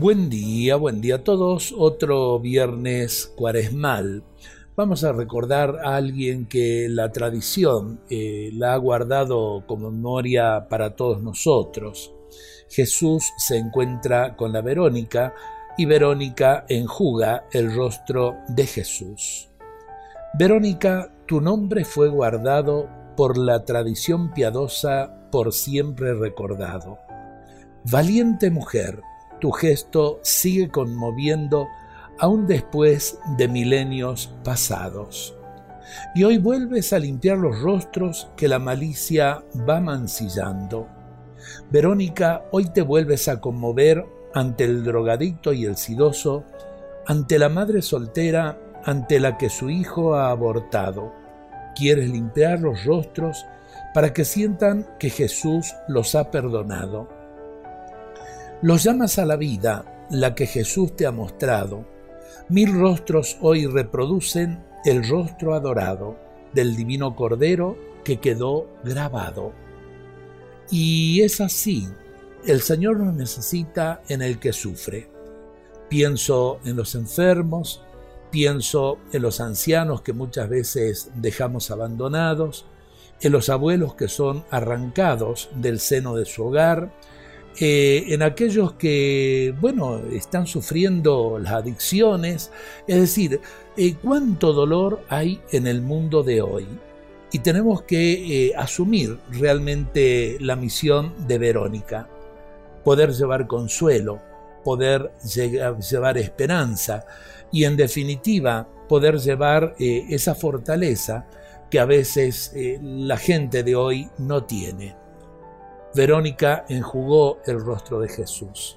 Buen día, buen día a todos. Otro viernes cuaresmal. Vamos a recordar a alguien que la tradición eh, la ha guardado como memoria para todos nosotros. Jesús se encuentra con la Verónica y Verónica enjuga el rostro de Jesús. Verónica, tu nombre fue guardado por la tradición piadosa por siempre recordado. Valiente mujer, tu gesto sigue conmoviendo aún después de milenios pasados. Y hoy vuelves a limpiar los rostros que la malicia va mancillando. Verónica, hoy te vuelves a conmover ante el drogadicto y el sidoso, ante la madre soltera ante la que su hijo ha abortado. Quieres limpiar los rostros para que sientan que Jesús los ha perdonado los llamas a la vida, la que Jesús te ha mostrado. Mil rostros hoy reproducen el rostro adorado del divino Cordero que quedó grabado. Y es así, el Señor nos necesita en el que sufre. Pienso en los enfermos, pienso en los ancianos que muchas veces dejamos abandonados, en los abuelos que son arrancados del seno de su hogar, eh, en aquellos que, bueno, están sufriendo las adicciones, es decir, eh, cuánto dolor hay en el mundo de hoy. Y tenemos que eh, asumir realmente la misión de Verónica, poder llevar consuelo, poder llevar esperanza y en definitiva poder llevar esa fortaleza que a veces la gente de hoy no tiene. Verónica enjugó el rostro de Jesús.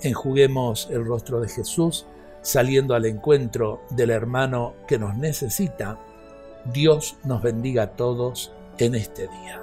Enjuguemos el rostro de Jesús saliendo al encuentro del hermano que nos necesita. Dios nos bendiga a todos en este día.